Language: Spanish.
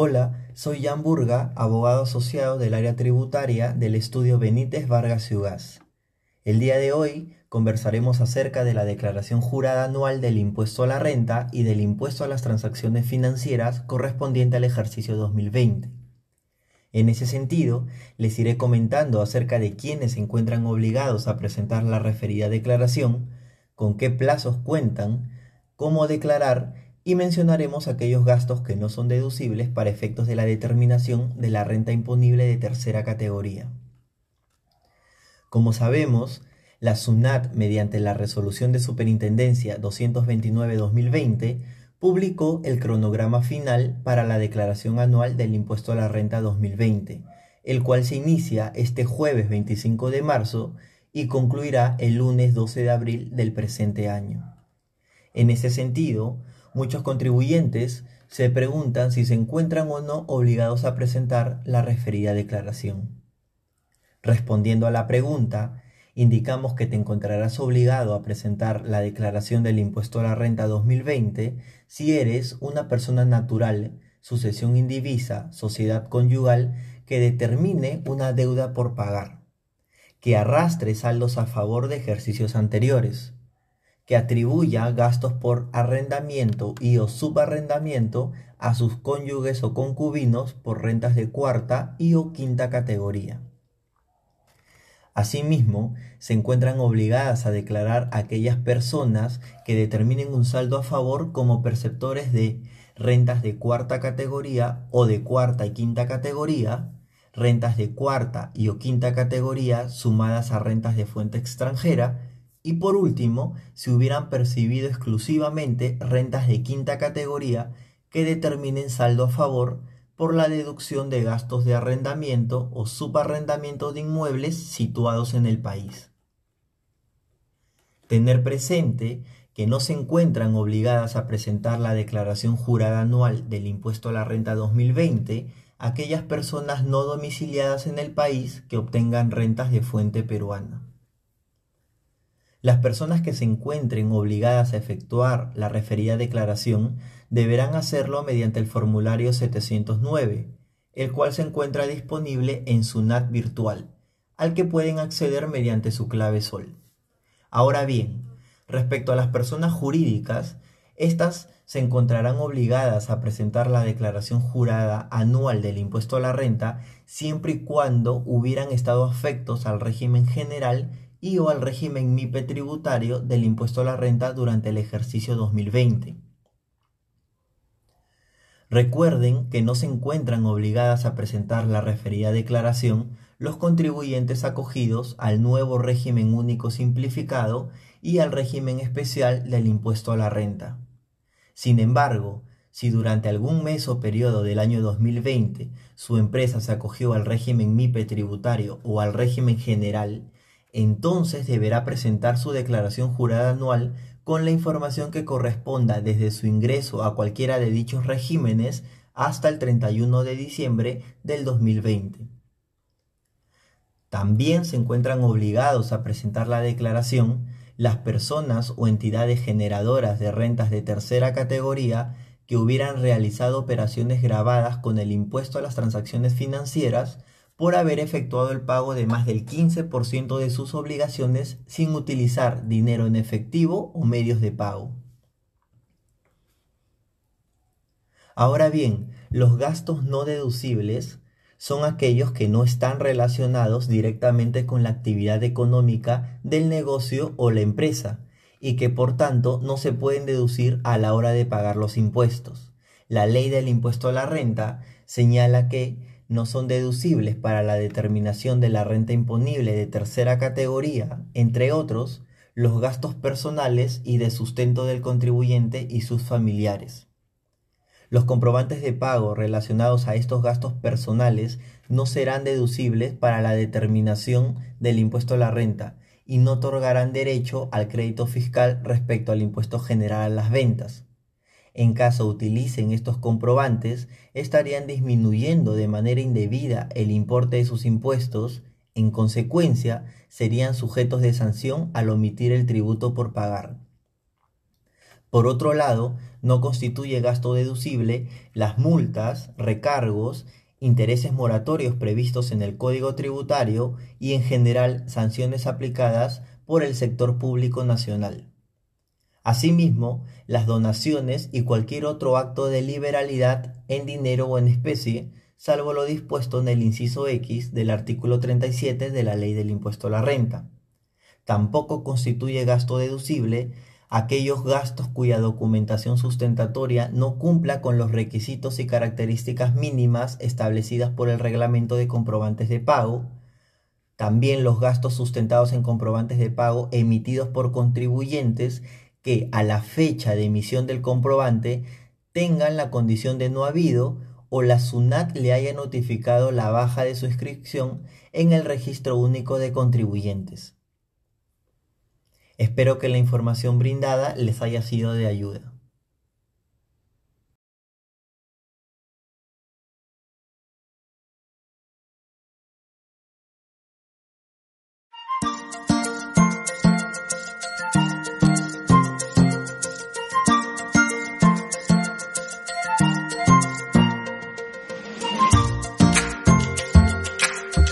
Hola, soy Jan Burga, abogado asociado del área tributaria del estudio Benítez Vargas Yugas. El día de hoy conversaremos acerca de la declaración jurada anual del impuesto a la renta y del impuesto a las transacciones financieras correspondiente al ejercicio 2020. En ese sentido, les iré comentando acerca de quiénes se encuentran obligados a presentar la referida declaración, con qué plazos cuentan, cómo declarar y mencionaremos aquellos gastos que no son deducibles para efectos de la determinación de la renta imponible de tercera categoría. Como sabemos, la SUNAT, mediante la Resolución de Superintendencia 229-2020, publicó el cronograma final para la declaración anual del impuesto a la renta 2020, el cual se inicia este jueves 25 de marzo y concluirá el lunes 12 de abril del presente año. En ese sentido, Muchos contribuyentes se preguntan si se encuentran o no obligados a presentar la referida declaración. Respondiendo a la pregunta, indicamos que te encontrarás obligado a presentar la declaración del impuesto a la renta 2020 si eres una persona natural, sucesión indivisa, sociedad conyugal que determine una deuda por pagar, que arrastre saldos a favor de ejercicios anteriores, que atribuya gastos por arrendamiento y o subarrendamiento a sus cónyuges o concubinos por rentas de cuarta y o quinta categoría. Asimismo, se encuentran obligadas a declarar aquellas personas que determinen un saldo a favor como perceptores de rentas de cuarta categoría o de cuarta y quinta categoría, rentas de cuarta y o quinta categoría sumadas a rentas de fuente extranjera, y por último, si hubieran percibido exclusivamente rentas de quinta categoría que determinen saldo a favor por la deducción de gastos de arrendamiento o subarrendamiento de inmuebles situados en el país. Tener presente que no se encuentran obligadas a presentar la declaración jurada anual del impuesto a la renta 2020 aquellas personas no domiciliadas en el país que obtengan rentas de fuente peruana. Las personas que se encuentren obligadas a efectuar la referida declaración deberán hacerlo mediante el formulario 709, el cual se encuentra disponible en su NAT virtual, al que pueden acceder mediante su clave SOL. Ahora bien, respecto a las personas jurídicas, estas se encontrarán obligadas a presentar la declaración jurada anual del impuesto a la renta siempre y cuando hubieran estado afectos al régimen general y o al régimen MIPE tributario del impuesto a la renta durante el ejercicio 2020. Recuerden que no se encuentran obligadas a presentar la referida declaración los contribuyentes acogidos al nuevo régimen único simplificado y al régimen especial del impuesto a la renta. Sin embargo, si durante algún mes o periodo del año 2020 su empresa se acogió al régimen MIPE tributario o al régimen general, entonces deberá presentar su declaración jurada anual con la información que corresponda desde su ingreso a cualquiera de dichos regímenes hasta el 31 de diciembre del 2020. También se encuentran obligados a presentar la declaración las personas o entidades generadoras de rentas de tercera categoría que hubieran realizado operaciones grabadas con el impuesto a las transacciones financieras por haber efectuado el pago de más del 15% de sus obligaciones sin utilizar dinero en efectivo o medios de pago. Ahora bien, los gastos no deducibles son aquellos que no están relacionados directamente con la actividad económica del negocio o la empresa y que por tanto no se pueden deducir a la hora de pagar los impuestos. La ley del impuesto a la renta señala que no son deducibles para la determinación de la renta imponible de tercera categoría, entre otros, los gastos personales y de sustento del contribuyente y sus familiares. Los comprobantes de pago relacionados a estos gastos personales no serán deducibles para la determinación del impuesto a la renta y no otorgarán derecho al crédito fiscal respecto al impuesto general a las ventas. En caso utilicen estos comprobantes, estarían disminuyendo de manera indebida el importe de sus impuestos, en consecuencia, serían sujetos de sanción al omitir el tributo por pagar. Por otro lado, no constituye gasto deducible las multas, recargos, intereses moratorios previstos en el Código Tributario y en general sanciones aplicadas por el sector público nacional. Asimismo, las donaciones y cualquier otro acto de liberalidad en dinero o en especie, salvo lo dispuesto en el inciso X del artículo 37 de la Ley del Impuesto a la Renta. Tampoco constituye gasto deducible aquellos gastos cuya documentación sustentatoria no cumpla con los requisitos y características mínimas establecidas por el reglamento de comprobantes de pago, también los gastos sustentados en comprobantes de pago emitidos por contribuyentes que a la fecha de emisión del comprobante tengan la condición de no habido o la SUNAT le haya notificado la baja de su inscripción en el registro único de contribuyentes. Espero que la información brindada les haya sido de ayuda.